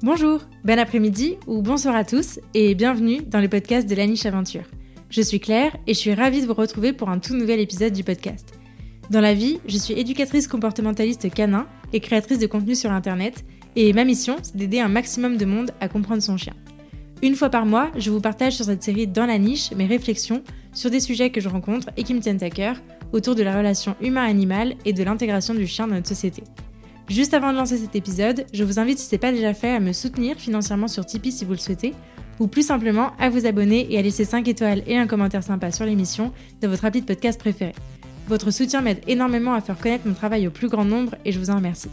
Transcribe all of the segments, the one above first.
Bonjour, bon après-midi ou bonsoir à tous et bienvenue dans le podcast de la niche aventure. Je suis Claire et je suis ravie de vous retrouver pour un tout nouvel épisode du podcast. Dans la vie, je suis éducatrice comportementaliste canin et créatrice de contenu sur internet et ma mission, c'est d'aider un maximum de monde à comprendre son chien. Une fois par mois, je vous partage sur cette série Dans la niche mes réflexions sur des sujets que je rencontre et qui me tiennent à cœur autour de la relation humain-animal et de l'intégration du chien dans notre société. Juste avant de lancer cet épisode, je vous invite si ce n'est pas déjà fait à me soutenir financièrement sur Tipeee si vous le souhaitez, ou plus simplement à vous abonner et à laisser 5 étoiles et un commentaire sympa sur l'émission de votre appli de podcast préféré. Votre soutien m'aide énormément à faire connaître mon travail au plus grand nombre et je vous en remercie.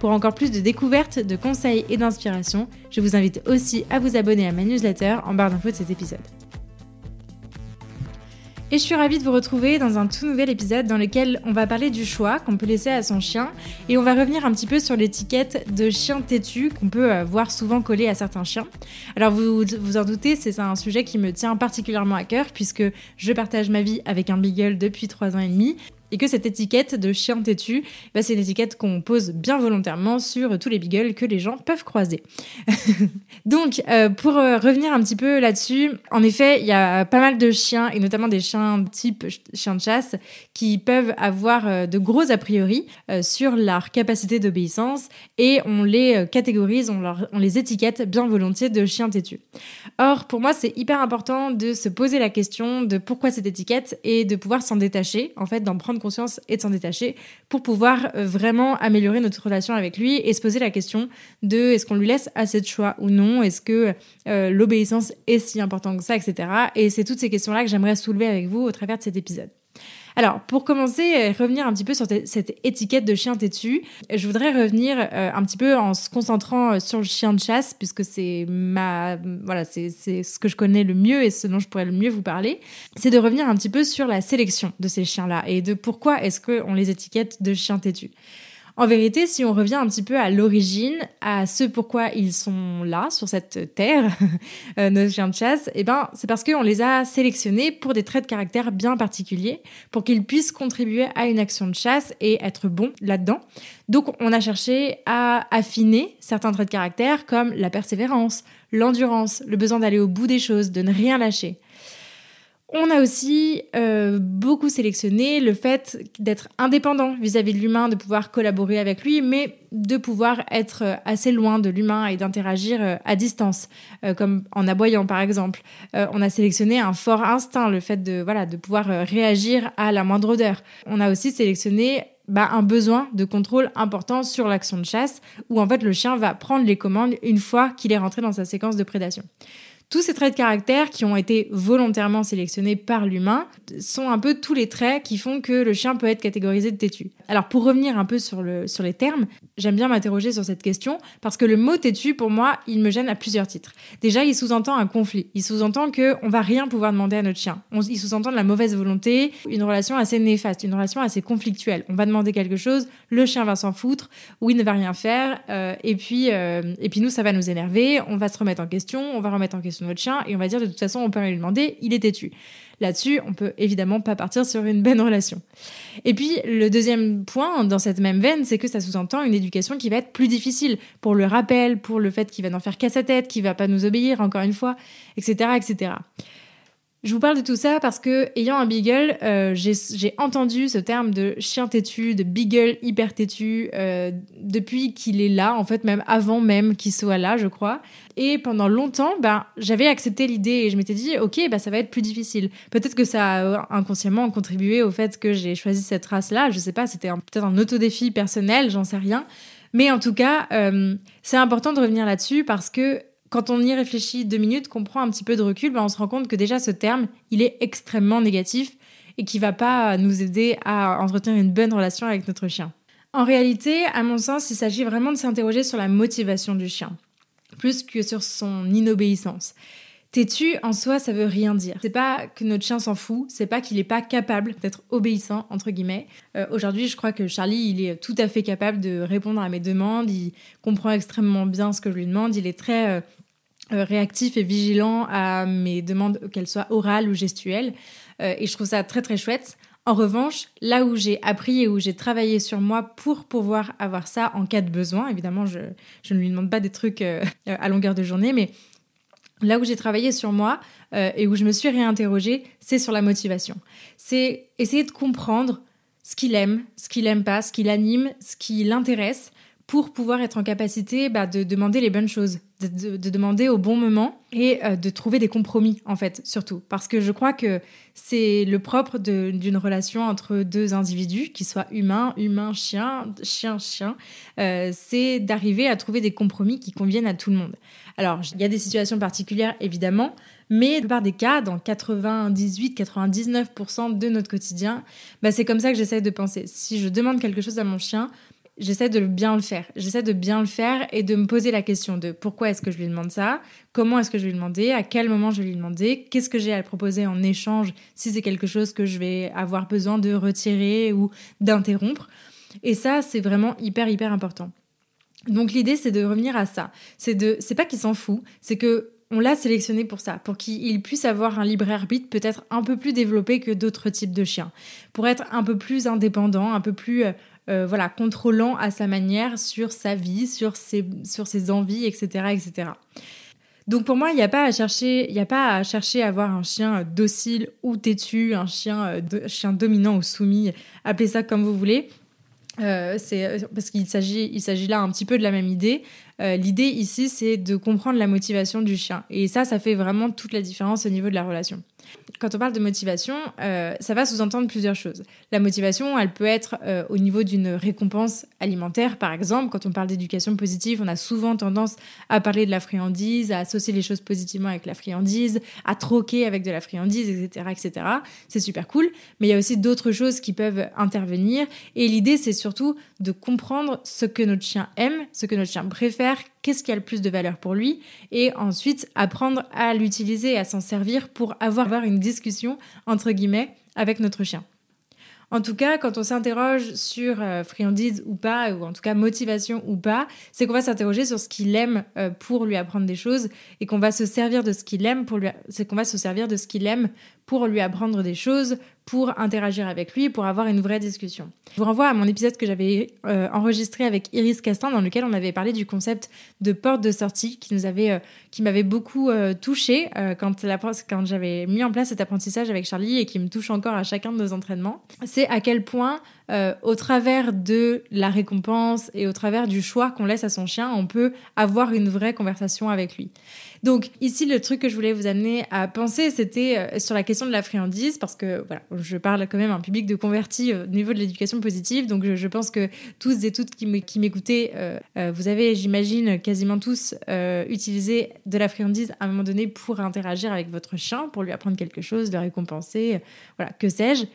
Pour encore plus de découvertes, de conseils et d'inspiration, je vous invite aussi à vous abonner à ma newsletter en barre d'infos de cet épisode. Et je suis ravie de vous retrouver dans un tout nouvel épisode dans lequel on va parler du choix qu'on peut laisser à son chien et on va revenir un petit peu sur l'étiquette de chien têtu qu'on peut euh, voir souvent collée à certains chiens. Alors vous vous en doutez, c'est un sujet qui me tient particulièrement à cœur puisque je partage ma vie avec un beagle depuis 3 ans et demi et que cette étiquette de chien têtu, bah, c'est une étiquette qu'on pose bien volontairement sur tous les beagles que les gens peuvent croiser. Donc, euh, pour euh, revenir un petit peu là-dessus, en effet, il y a pas mal de chiens, et notamment des chiens type chien de chasse, qui peuvent avoir euh, de gros a priori sur leur capacité d'obéissance, et on les catégorise, on les étiquette bien volontiers de chien têtu. Or, pour moi, c'est hyper important de se poser la question de pourquoi cette étiquette et de pouvoir s'en détacher, en fait, d'en prendre conscience et de s'en détacher pour pouvoir euh, vraiment améliorer notre relation avec lui et se poser la question de est-ce qu'on lui laisse assez de choix ou non, est-ce que euh, l'obéissance est si importante que ça, etc. Et c'est toutes ces questions-là que j'aimerais soulever avec vous au travers de cet épisode. Alors, pour commencer, et revenir un petit peu sur cette étiquette de chien têtu, je voudrais revenir euh, un petit peu en se concentrant euh, sur le chien de chasse, puisque c'est ma, voilà, c'est ce que je connais le mieux et ce dont je pourrais le mieux vous parler. C'est de revenir un petit peu sur la sélection de ces chiens-là et de pourquoi est-ce qu'on les étiquette de chiens têtus. En vérité, si on revient un petit peu à l'origine, à ce pourquoi ils sont là, sur cette terre, euh, nos chiens de chasse, eh ben, c'est parce qu'on les a sélectionnés pour des traits de caractère bien particuliers, pour qu'ils puissent contribuer à une action de chasse et être bons là-dedans. Donc, on a cherché à affiner certains traits de caractère comme la persévérance, l'endurance, le besoin d'aller au bout des choses, de ne rien lâcher. On a aussi euh, beaucoup sélectionné le fait d'être indépendant vis-à-vis de l'humain, de pouvoir collaborer avec lui, mais de pouvoir être euh, assez loin de l'humain et d'interagir euh, à distance, comme en aboyant par exemple. on a sélectionné un fort instinct, le fait de, voilà, de pouvoir réagir à la moindre odeur. On a aussi sélectionné bah, un besoin de contrôle important sur l'action de chasse, où en fait le chien va prendre les commandes une fois qu'il est rentré dans sa séquence de prédation. Tous ces traits de caractère qui ont été volontairement sélectionnés par l'humain sont un peu tous les traits qui font que le chien peut être catégorisé de têtu. Alors pour revenir un peu sur, le, sur les termes, j'aime bien m'interroger sur cette question parce que le mot têtu, pour moi, il me gêne à plusieurs titres. Déjà, il sous-entend un conflit. Il sous-entend qu'on va rien pouvoir demander à notre chien. il sous-entend de la mauvaise volonté, une relation assez néfaste, une relation assez conflictuelle. On va demander quelque chose, le chien va s'en foutre, ou il ne va rien faire, euh, et, puis, euh, et puis nous, ça va nous énerver, on va se remettre en question, on va remettre en question notre chien et on va dire de toute façon, on peut rien lui demander, il est têtu. Là-dessus, on peut évidemment pas partir sur une bonne relation. Et puis, le deuxième point dans cette même veine, c'est que ça sous-entend une éducation qui va être plus difficile pour le rappel, pour le fait qu'il va n'en faire qu'à sa tête, qu'il va pas nous obéir, encore une fois, etc., etc. Je vous parle de tout ça parce que, ayant un beagle, euh, j'ai entendu ce terme de chien têtu, de beagle hyper têtu, euh, depuis qu'il est là, en fait, même avant même qu'il soit là, je crois. Et pendant longtemps, ben, j'avais accepté l'idée et je m'étais dit, ok, ben, ça va être plus difficile. Peut-être que ça a inconsciemment contribué au fait que j'ai choisi cette race-là. Je sais pas, c'était peut-être un autodéfi personnel, j'en sais rien. Mais en tout cas, euh, c'est important de revenir là-dessus parce que quand on y réfléchit deux minutes, qu'on prend un petit peu de recul, ben on se rend compte que déjà ce terme, il est extrêmement négatif et qui va pas nous aider à entretenir une bonne relation avec notre chien. En réalité, à mon sens, il s'agit vraiment de s'interroger sur la motivation du chien, plus que sur son inobéissance. Têtu, en soi, ça veut rien dire. C'est pas que notre chien s'en fout, c'est pas qu'il est pas capable d'être obéissant, entre guillemets. Euh, aujourd'hui, je crois que Charlie, il est tout à fait capable de répondre à mes demandes, il comprend extrêmement bien ce que je lui demande, il est très euh, réactif et vigilant à mes demandes, qu'elles soient orales ou gestuelles. et je trouve ça très très chouette. En revanche, là où j'ai appris et où j'ai travaillé sur moi pour pouvoir avoir ça en cas de besoin, évidemment, je, ne lui demande pas des trucs euh, à longueur de journée, mais là où j'ai travaillé sur moi euh, et où je me suis réinterrogée, c'est sur la motivation. C'est essayer de comprendre ce qu'il aime, ce qu'il aime pas, ce qui l'anime, ce qui l'intéresse, pour pouvoir être en capacité bah, de demander les bonnes choses, de, demander au bon moment et euh, de trouver des compromis, en fait, surtout. Parce que je crois que c'est le propre d'une relation entre deux individus, qui soient humains, humains, chiens, chien, chien, euh, c'est d'arriver à trouver des compromis qui conviennent à tout le monde. Alors, il y a des situations particulières, évidemment, mais par des cas, dans 98-99% de notre quotidien, bah, c'est comme ça que j'essaie de penser. Si je demande quelque chose à mon chien, j'essaie de bien le faire. J'essaie de bien le faire et de me poser la question de pourquoi est-ce que je lui demande ça, comment est-ce que je vais lui demander, à quel moment je vais lui demander, qu'est-ce que j'ai à proposer en échange si c'est quelque chose que je vais avoir besoin de retirer ou d'interrompre. Et ça, c'est vraiment hyper, hyper important. Donc l'idée, c'est de revenir à ça. C'est de, c'est pas qu'il s'en fout, c'est que on l'a sélectionné pour ça, pour qu'il puisse avoir un libre arbitre peut-être un peu plus développé que d'autres types de chiens, pour être un peu plus indépendant, un peu plus euh, voilà, contrôlant à sa manière sur sa vie, sur ses, sur ses envies, etc., etc. Donc pour moi, il n'y a pas à chercher, il a pas à chercher à avoir un chien docile ou têtu, un chien, euh, chien dominant ou soumis, appelez ça comme vous voulez. Euh, c'est parce qu'il s'agit, il s'agit là un petit peu de la même idée. L'idée ici, c'est de comprendre la motivation du chien, et ça, ça fait vraiment toute la différence au niveau de la relation quand on parle de motivation, euh, ça va sous-entendre plusieurs choses. La motivation, elle peut être euh, au niveau d'une récompense alimentaire, par exemple. Quand on parle d'éducation positive, on a souvent tendance à parler de la friandise, à associer les choses positivement avec la friandise, à troquer avec de la friandise, etc., etc. C'est super cool. Mais il y a aussi d'autres choses qui peuvent intervenir. Et l'idée, c'est surtout de comprendre ce que notre chien aime, ce que notre chien préfère, qu'est-ce qui a le plus de valeur pour lui, et ensuite apprendre à l'utiliser, à s'en servir pour avoir une discussion, entre guillemets, avec notre chien. En tout cas, quand on s'interroge sur euh, friandise ou pas, ou en tout cas motivation ou pas, c'est qu'on va s'interroger sur ce qu'il aime euh, pour lui apprendre des choses et qu'on va se servir de ce qu'il aime pour lui, c'est qu'on va se servir de ce qu'il aime pour lui apprendre des choses, pour interagir avec lui, pour avoir une vraie discussion. Je vous renvoie à mon épisode que j'avais euh, enregistré avec Iris Castin, dans lequel on avait parlé du concept de porte de sortie, qui nous avait, euh, qui m'avait beaucoup euh, touché quand, quand j'avais mis en place cet apprentissage avec Charlie et qui me touche encore à chacun de nos entraînements. C'est à quel point euh, au travers de la récompense et au travers du choix qu'on laisse à son chien, on peut avoir une vraie conversation avec lui. Donc ici, le truc que je voulais vous amener à penser, c'était euh, sur la question de la friandise, parce que voilà, je parle quand même à un public de convertis au niveau de l'éducation positive, donc je, pense que tous et toutes qui m'écoutez, euh, vous avez, j'imagine, quasiment tous utilisé de la friandise à un moment donné pour interagir avec votre chien, pour lui apprendre quelque chose, le récompenser, voilà, que sais-je.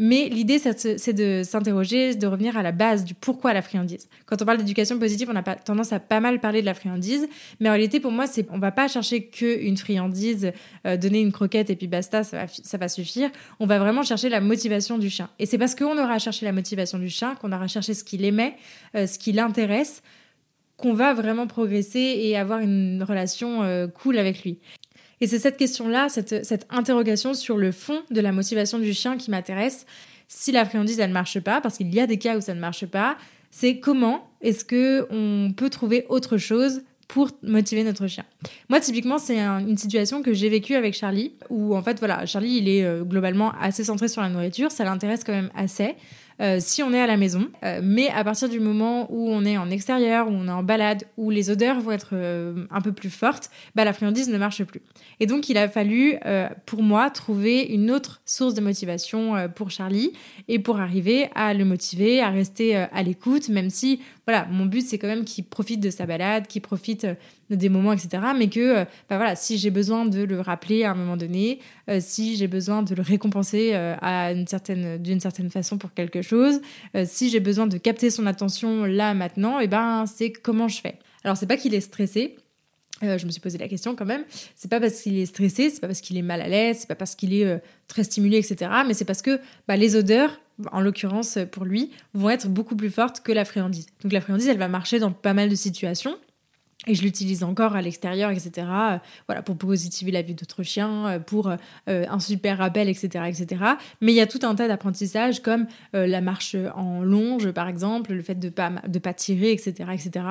Mais l'idée, c'est de s'interroger, de revenir à la base du pourquoi la friandise. Quand on parle d'éducation positive, on a tendance à pas mal parler de la friandise, mais en réalité, pour moi, c'est on va pas chercher qu'une friandise, euh, donner une croquette et puis basta, ça va, ça va suffire. On va vraiment chercher la motivation du chien. Et c'est parce qu'on aura cherché la motivation du chien, qu'on aura cherché ce qu'il aimait, euh, ce qui l'intéresse, qu'on va vraiment progresser et avoir une relation euh, cool avec lui. Et c'est cette question-là, cette, interrogation sur le fond de la motivation du chien qui m'intéresse. Si la friandise, elle ne marche pas, parce qu'il y a des cas où ça ne marche pas, c'est comment est-ce que on peut trouver autre chose pour motiver notre chien? Moi, typiquement, c'est une situation que j'ai vécue avec Charlie, où en fait, voilà, Charlie, il est euh, globalement assez centré sur la nourriture, ça l'intéresse quand même assez. Euh, si on est à la maison. Euh, mais à partir du moment où on est en extérieur, où on est en balade, où les odeurs vont être euh, un peu plus fortes, bah, la friandise ne marche plus. Et donc il a fallu, pour moi, trouver une autre source de motivation pour Charlie et pour arriver à le motiver, à rester à l'écoute, même si, voilà, mon but c'est quand même qu'il profite de sa balade, qu'il profite des moments, etc. Mais que, bah voilà, si j'ai besoin de le rappeler à un moment donné, si j'ai besoin de le récompenser d'une certaine façon pour quelque chose. Euh, si j'ai besoin de capter son attention là maintenant, et eh ben c'est comment je fais. Alors c'est pas qu'il est stressé. Euh, je me suis posé la question quand même. C'est pas parce qu'il est stressé, c'est pas parce qu'il est mal à l'aise, c'est pas parce qu'il est euh, très stimulé, etc. Mais c'est parce que bah, les odeurs, en l'occurrence pour lui, vont être beaucoup plus fortes que la friandise. Donc la friandise, elle va marcher dans pas mal de situations. Et je l'utilise encore à l'extérieur, etc. Euh, voilà, pour positiver la vie d'autres chiens, euh, pour euh, un super rappel, etc., etc. Mais il y a tout un tas d'apprentissages comme la marche en longe, par exemple, le fait de pas de pas tirer, etc., etc.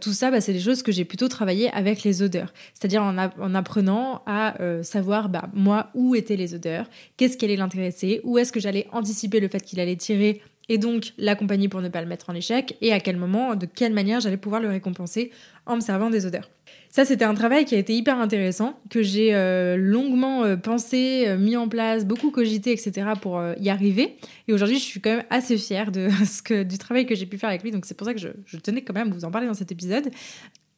tout ça, bah, c'est des choses que j'ai plutôt travaillé avec les odeurs, c'est-à-dire en, en, apprenant à savoir, bah, moi, où étaient les odeurs, qu'est-ce qui allait l'intéresser, où est-ce que j'allais anticiper le fait qu'il allait tirer et donc l'accompagner pour ne pas le mettre en échec, et à quel moment, de quelle manière j'allais pouvoir le récompenser en me servant des odeurs. Ça, c'était un travail qui a été hyper intéressant, que j'ai euh, longuement euh, pensé, euh, mis en place, beaucoup cogité, etc. pour y arriver. Et aujourd'hui, je suis quand même assez fière de ce que, du travail que j'ai pu faire avec lui. Donc c'est pour ça que je, je, tenais quand même à vous en parler dans cet épisode.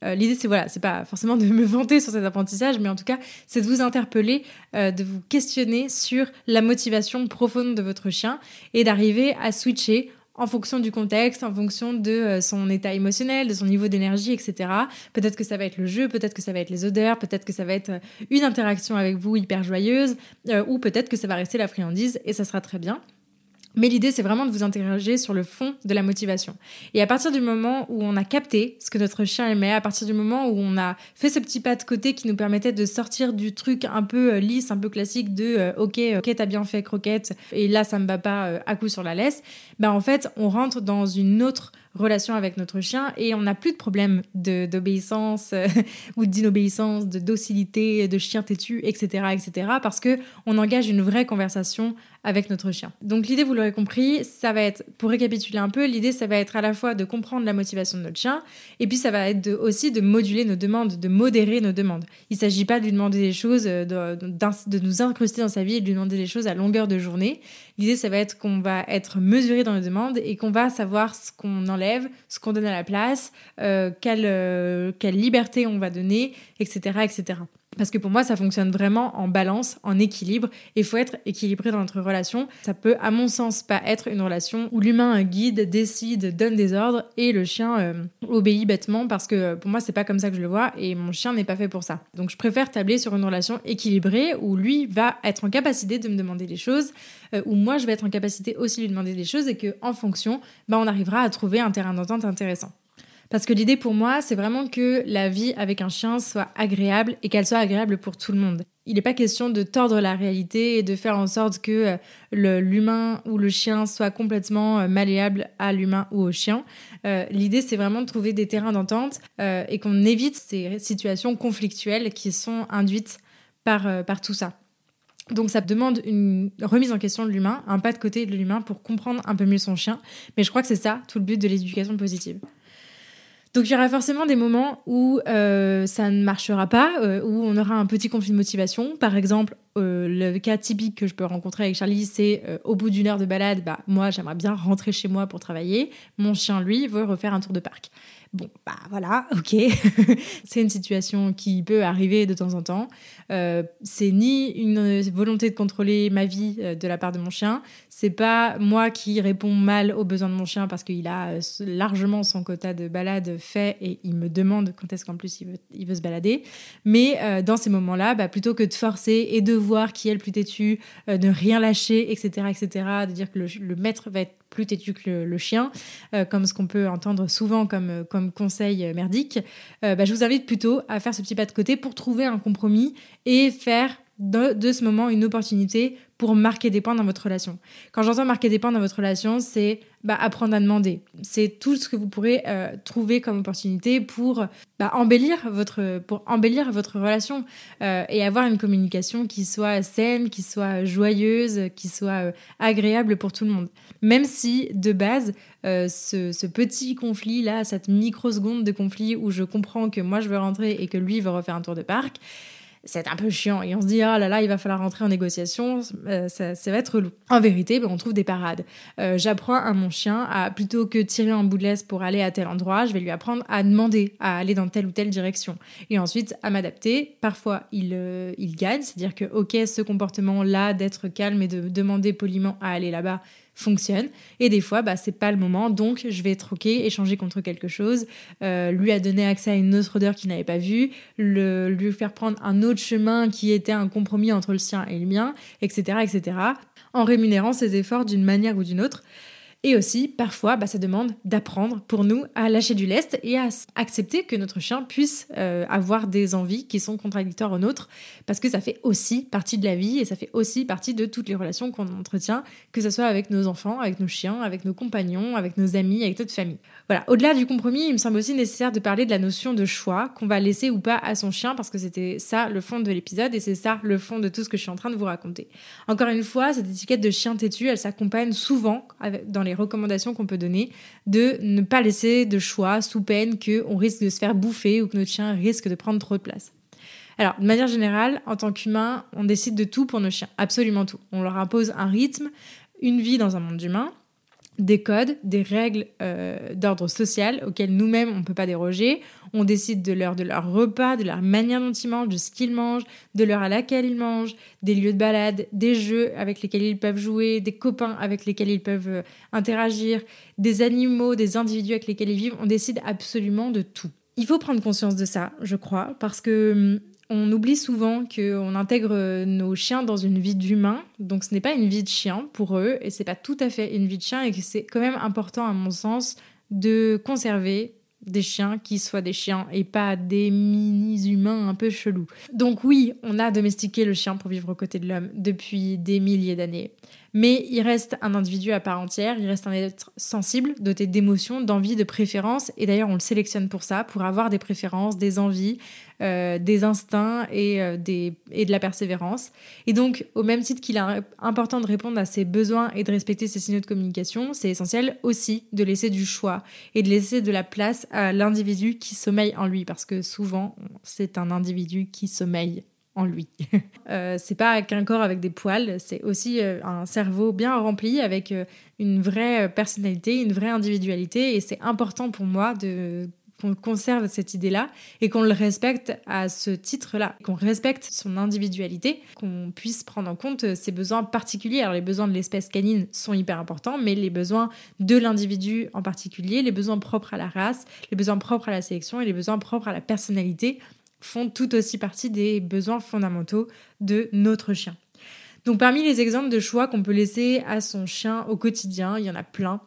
Euh, l'idée, c'est voilà, c'est pas forcément de me vanter sur cet apprentissage, mais en tout cas, c'est de vous interpeller, euh, de vous questionner sur la motivation profonde de votre chien et d'arriver à switcher en fonction du contexte, en fonction de euh, son état émotionnel, de son niveau d'énergie, etc. Peut-être que ça va être le jeu, peut-être que ça va être les odeurs, peut-être que ça va être une interaction avec vous hyper joyeuse, ou peut-être que ça va rester la friandise et ça sera très bien. Mais l'idée, c'est vraiment de vous interroger sur le fond de la motivation. Et à partir du moment où on a capté ce que notre chien aimait, à partir du moment où on a fait ce petit pas de côté qui nous permettait de sortir du truc un peu euh, lisse, un peu classique de euh, ok, ok, t'as bien fait croquette, et là ça me bat pas euh, à coup sur la laisse, ben en fait, on rentre dans une autre relation avec notre chien et on n'a plus de problème d'obéissance ou d'inobéissance, de docilité, de chien têtu, etc., etc., parce que on engage une vraie conversation avec notre chien. Donc l'idée, vous l'aurez compris, ça va être, pour récapituler un peu, l'idée, ça va être à la fois de comprendre la motivation de notre chien, et puis ça va être aussi de moduler nos demandes, de modérer nos demandes. Il ne s'agit pas de lui demander des choses, de, de, nous incruster dans sa vie et de lui demander des choses à longueur de journée. L'idée, ça va être qu'on va être mesuré dans nos demandes et qu'on va savoir ce qu'on enlève, ce qu'on donne à la place, euh, quelle, euh, quelle liberté on va donner, etc., etc. Parce que pour moi, ça fonctionne vraiment en balance, en équilibre. Et il faut être équilibré dans notre relation. Ça peut, à mon sens, pas être une relation où l'humain guide, décide, donne des ordres et le chien euh, obéit bêtement parce que pour moi, c'est pas comme ça que je le vois et mon chien n'est pas fait pour ça. Donc je préfère tabler sur une relation équilibrée où lui va être en capacité de me demander des choses, euh, où moi je vais être en capacité aussi de lui demander des choses et que en fonction, bah, on arrivera à trouver un terrain d'entente intéressant. Parce que l'idée pour moi, c'est vraiment que la vie avec un chien soit agréable et qu'elle soit agréable pour tout le monde. Il n'est pas question de tordre la réalité et de faire en sorte que euh, l'humain ou le chien soit complètement euh, malléable à l'humain ou au chien. Euh, l'idée, c'est vraiment de trouver des terrains d'entente et qu'on évite ces situations conflictuelles qui sont induites par, par tout ça. Donc ça demande une remise en question de l'humain, un pas de côté de l'humain pour comprendre un peu mieux son chien. Mais je crois que c'est ça tout le but de l'éducation positive. Donc il y aura forcément des moments où euh, ça ne marchera pas, euh, où on aura un petit conflit de motivation. Par exemple, euh, le cas typique que je peux rencontrer avec Charlie, c'est au bout d'une heure de balade, bah, moi j'aimerais bien rentrer chez moi pour travailler. Mon chien, lui, veut refaire un tour de parc. Bon, bah voilà, ok. c'est une situation qui peut arriver de temps en temps. Euh, c'est ni une volonté de contrôler ma vie euh, de la part de mon chien, c'est pas moi qui réponds mal aux besoins de mon chien parce qu'il a euh, largement son quota de balade fait et il me demande quand est-ce qu'en plus il veut, il veut se balader. Mais dans ces moments-là, bah, plutôt que de forcer et de qui est le plus têtu, de rien lâcher, etc., etc., de dire que le, maître va être plus têtu que le, chien, euh, comme ce qu'on peut entendre souvent comme, euh, comme conseil euh, merdique, bah, je vous invite plutôt à faire ce petit pas de côté pour trouver un compromis et faire de, ce moment une opportunité pour marquer des points dans votre relation. Quand j'entends marquer des points dans votre relation, c'est bah, apprendre à demander. C'est tout ce que vous pourrez euh, trouver comme opportunité pour bah, embellir votre embellir votre relation euh, et avoir une communication qui soit saine, qui soit joyeuse, qui soit euh, agréable pour tout le monde. Même si de base ce, ce, petit conflit là, cette microseconde de conflit où je comprends que moi je veux rentrer et que lui veut refaire un tour de parc c'est un peu chiant. Et on se dit, ah là là, il va falloir rentrer en négociation, euh, ça, va être lourd. En vérité, ben, on trouve des parades. Euh, j'apprends à mon chien, à, plutôt que tirer en bout de laisse pour aller à tel endroit, je vais lui apprendre à demander, à aller dans telle ou telle direction. Et ensuite, à m'adapter. Parfois, il, euh, il gagne, c'est-à-dire que, ok, ce comportement-là d'être calme et de demander poliment à aller là-bas, fonctionne. Et des fois, bah, c'est pas le moment, donc je vais troquer, échanger contre quelque chose, euh, lui a donné accès à une autre odeur qu'il n'avait pas vue, le, lui faire prendre un autre chemin qui était un compromis entre le sien et le mien, etc., etc., en rémunérant ses efforts d'une manière ou d'une autre. Et aussi, parfois, bah, ça demande d'apprendre pour nous à lâcher du lest et à accepter que notre chien puisse euh, avoir des envies qui sont contradictoires aux nôtres, parce que ça fait aussi partie de la vie et ça fait aussi partie de toutes les relations qu'on entretient, que ce soit avec nos enfants, avec nos chiens, avec nos compagnons, avec nos amis, avec notre famille. Voilà, au-delà du compromis, il me semble aussi nécessaire de parler de la notion de choix qu'on va laisser ou pas à son chien, parce que c'était ça le fond de l'épisode et c'est ça le fond de tout ce que je suis en train de vous raconter. Encore une fois, cette étiquette de chien têtu, elle s'accompagne souvent dans les recommandations qu'on peut donner de ne pas laisser de choix sous peine qu'on risque de se faire bouffer ou que notre chien risque de prendre trop de place. Alors, de manière générale, en tant qu'humain, on décide de tout pour nos chiens, absolument tout. On leur impose un rythme, une vie dans un monde humain, des codes, des règles euh, d'ordre social auxquelles nous-mêmes on ne peut pas déroger. On décide de l'heure de leur repas, de la manière dont ils mangent, de ce qu'ils mangent, de l'heure à laquelle ils mangent, des lieux de balade, des jeux avec lesquels ils peuvent jouer, des copains avec lesquels ils peuvent euh, interagir, des animaux, des individus avec lesquels ils vivent. On décide absolument de tout. Il faut prendre conscience de ça, je crois, parce que hum, on oublie souvent qu'on intègre nos chiens dans une vie d'humain, donc ce n'est pas une vie de chien pour eux, et c'est pas tout à fait une vie de chien, et que c'est quand même important à mon sens de conserver des chiens qui soient des chiens et pas des mini-humains un peu chelous. Donc oui, on a domestiqué le chien pour vivre aux côtés de l'homme depuis des milliers d'années. Mais il reste un individu à part entière, il reste un être sensible, doté d'émotions, d'envies, de préférences. Et d'ailleurs, on le sélectionne pour ça, pour avoir des préférences, des envies, euh, des instincts euh, et de la persévérance. Et donc, au même titre qu'il est important de répondre à ses besoins et de respecter ses signaux de communication, c'est essentiel aussi de laisser du choix et de laisser de la place à l'individu qui sommeille en lui, parce que souvent, c'est un individu qui sommeille lui. euh, c'est pas qu'un corps avec des poils, c'est aussi euh, un cerveau bien rempli avec euh, une vraie personnalité, une vraie individualité. Et c'est important pour moi de qu'on conserve cette idée-là et qu'on le respecte à ce titre-là, qu'on respecte son individualité, qu'on puisse prendre en compte ses besoins particuliers. Alors les besoins de l'espèce canine sont hyper importants, mais les besoins de l'individu en particulier, les besoins propres à la race, les besoins propres à la sélection et les besoins propres à la personnalité font tout aussi partie des besoins fondamentaux de notre chien. Donc parmi les exemples de choix qu'on peut laisser à son chien au quotidien, il y en a plein.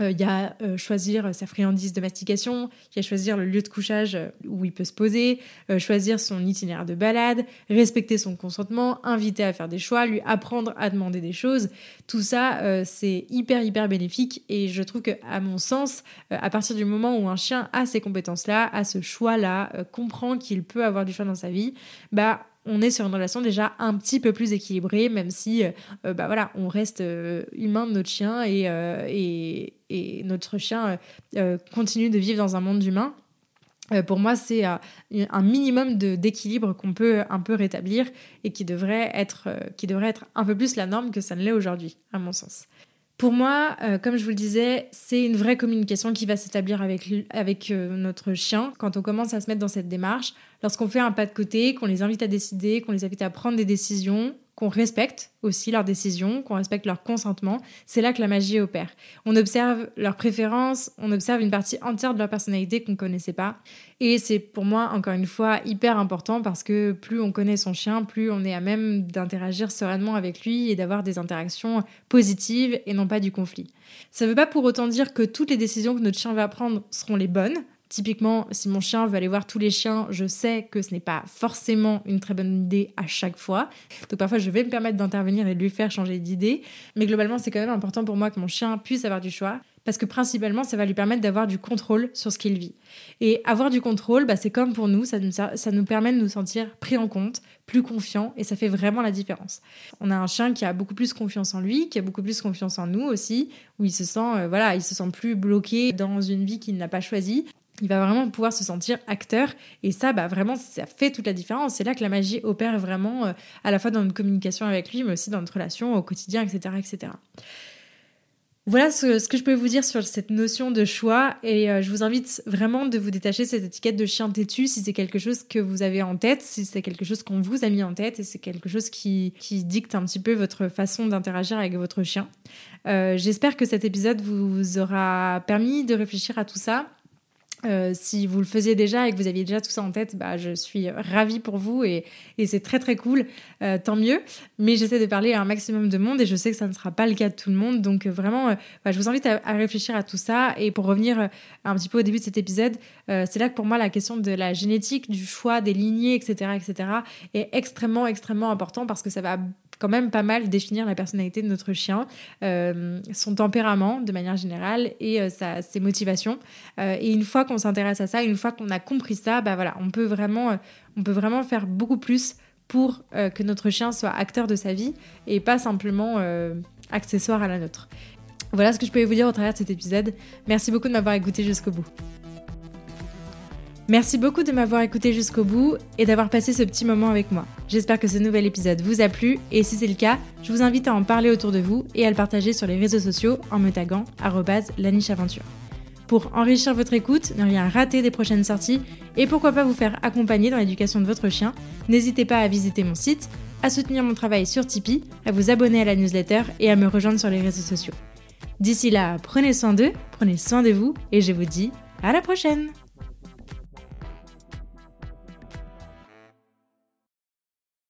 Euh, il y a euh, choisir sa friandise de mastication, il y a choisir le lieu de couchage euh, où il peut se poser, choisir son itinéraire de balade, respecter son consentement, inviter à faire des choix, lui apprendre à demander des choses. Tout ça, c'est hyper, hyper bénéfique et je trouve que, à mon sens, à partir du moment où un chien a ces compétences-là, a ce choix-là, comprend qu'il peut avoir du choix dans sa vie, bah on est sur une relation déjà un petit peu plus équilibrée, même si euh, bah voilà, on reste euh, humain de notre chien et, euh, et, notre chien continue de vivre dans un monde humain. pour moi, c'est un minimum d'équilibre qu'on peut un peu rétablir et qui devrait, être, qui devrait être un peu plus la norme que ça ne l'est aujourd'hui, à mon sens. Pour moi, comme je vous le disais, c'est une vraie communication qui va s'établir avec, avec notre chien quand on commence à se mettre dans cette démarche. Lorsqu'on fait un pas de côté, qu'on les invite à décider, qu'on les invite à prendre des décisions, qu'on respecte aussi leurs décisions, qu'on respecte leur consentement, c'est là que la magie opère. On observe leurs préférences, on observe une partie entière de leur personnalité qu'on ne connaissait pas. Et c'est pour moi, encore une fois, hyper important parce que plus on connaît son chien, plus on est à même d'interagir sereinement avec lui et d'avoir des interactions positives et non pas du conflit. Ça ne veut pas pour autant dire que toutes les décisions que notre chien va prendre seront les bonnes. Typiquement, si mon chien veut aller voir tous les chiens, je sais que ce n'est pas forcément une très bonne idée à chaque fois. Donc parfois, je vais me permettre d'intervenir et de lui faire changer d'idée. Mais globalement, c'est quand même important pour moi que mon chien puisse avoir du choix. Parce que principalement, ça va lui permettre d'avoir du contrôle sur ce qu'il vit. Et avoir du contrôle, bah, c'est comme pour nous, ça nous, permet de nous sentir pris en compte, plus confiants, et ça fait vraiment la différence. On a un chien qui a beaucoup plus confiance en lui, qui a beaucoup plus confiance en nous aussi, où il se sent, euh, voilà, il se sent plus bloqué dans une vie qu'il n'a pas choisie il va vraiment pouvoir se sentir acteur. Et ça, bah, vraiment, ça fait toute la différence. C'est là que la magie opère vraiment, euh, à la fois dans notre communication avec lui, mais aussi dans notre relation au quotidien, etc. etc. Voilà ce, que je peux vous dire sur cette notion de choix et euh, je vous invite vraiment de vous détacher cette étiquette de chien têtu si c'est quelque chose que vous avez en tête, si c'est quelque chose qu'on vous a mis en tête et c'est quelque chose qui, dicte un petit peu votre façon d'interagir avec votre chien. Euh, j'espère que cet épisode vous aura permis de réfléchir à tout ça Euh, si vous le faisiez déjà et que vous aviez déjà tout ça en tête, bah, je suis ravie pour vous et, c'est très très cool, euh, tant mieux. Mais j'essaie de parler à un maximum de monde et je sais que ça ne sera pas le cas de tout le monde. Donc vraiment, euh, bah, je vous invite à, réfléchir à tout ça. Et pour revenir un petit peu au début de cet épisode, c'est là que pour moi la question de la génétique, du choix des lignées, etc., etc., est extrêmement extrêmement important parce que ça va quand même pas mal définir la personnalité de notre chien, euh, son tempérament de manière générale et euh, ses motivations. Euh, et une fois qu'on s'intéresse à ça, une fois qu'on a compris ça, bah voilà, on peut vraiment, on peut vraiment faire beaucoup plus pour que notre chien soit acteur de sa vie et pas simplement accessoire à la nôtre. Voilà ce que je pouvais vous dire au travers de cet épisode. Merci beaucoup de m'avoir écouté jusqu'au bout. Merci beaucoup de m'avoir écouté jusqu'au bout et d'avoir passé ce petit moment avec moi. J'espère que ce nouvel épisode vous a plu et si c'est le cas, je vous invite à en parler autour de vous et à le partager sur les réseaux sociaux en me taguant @lanicheaventure. Pour enrichir votre écoute, ne rien rater des prochaines sorties et pourquoi pas vous faire accompagner dans l'éducation de votre chien, n'hésitez pas à visiter mon site, à soutenir mon travail sur Tipeee, à vous abonner à la newsletter et à me rejoindre sur les réseaux sociaux. D'ici là, prenez soin d'eux, prenez soin de vous et je vous dis à la prochaine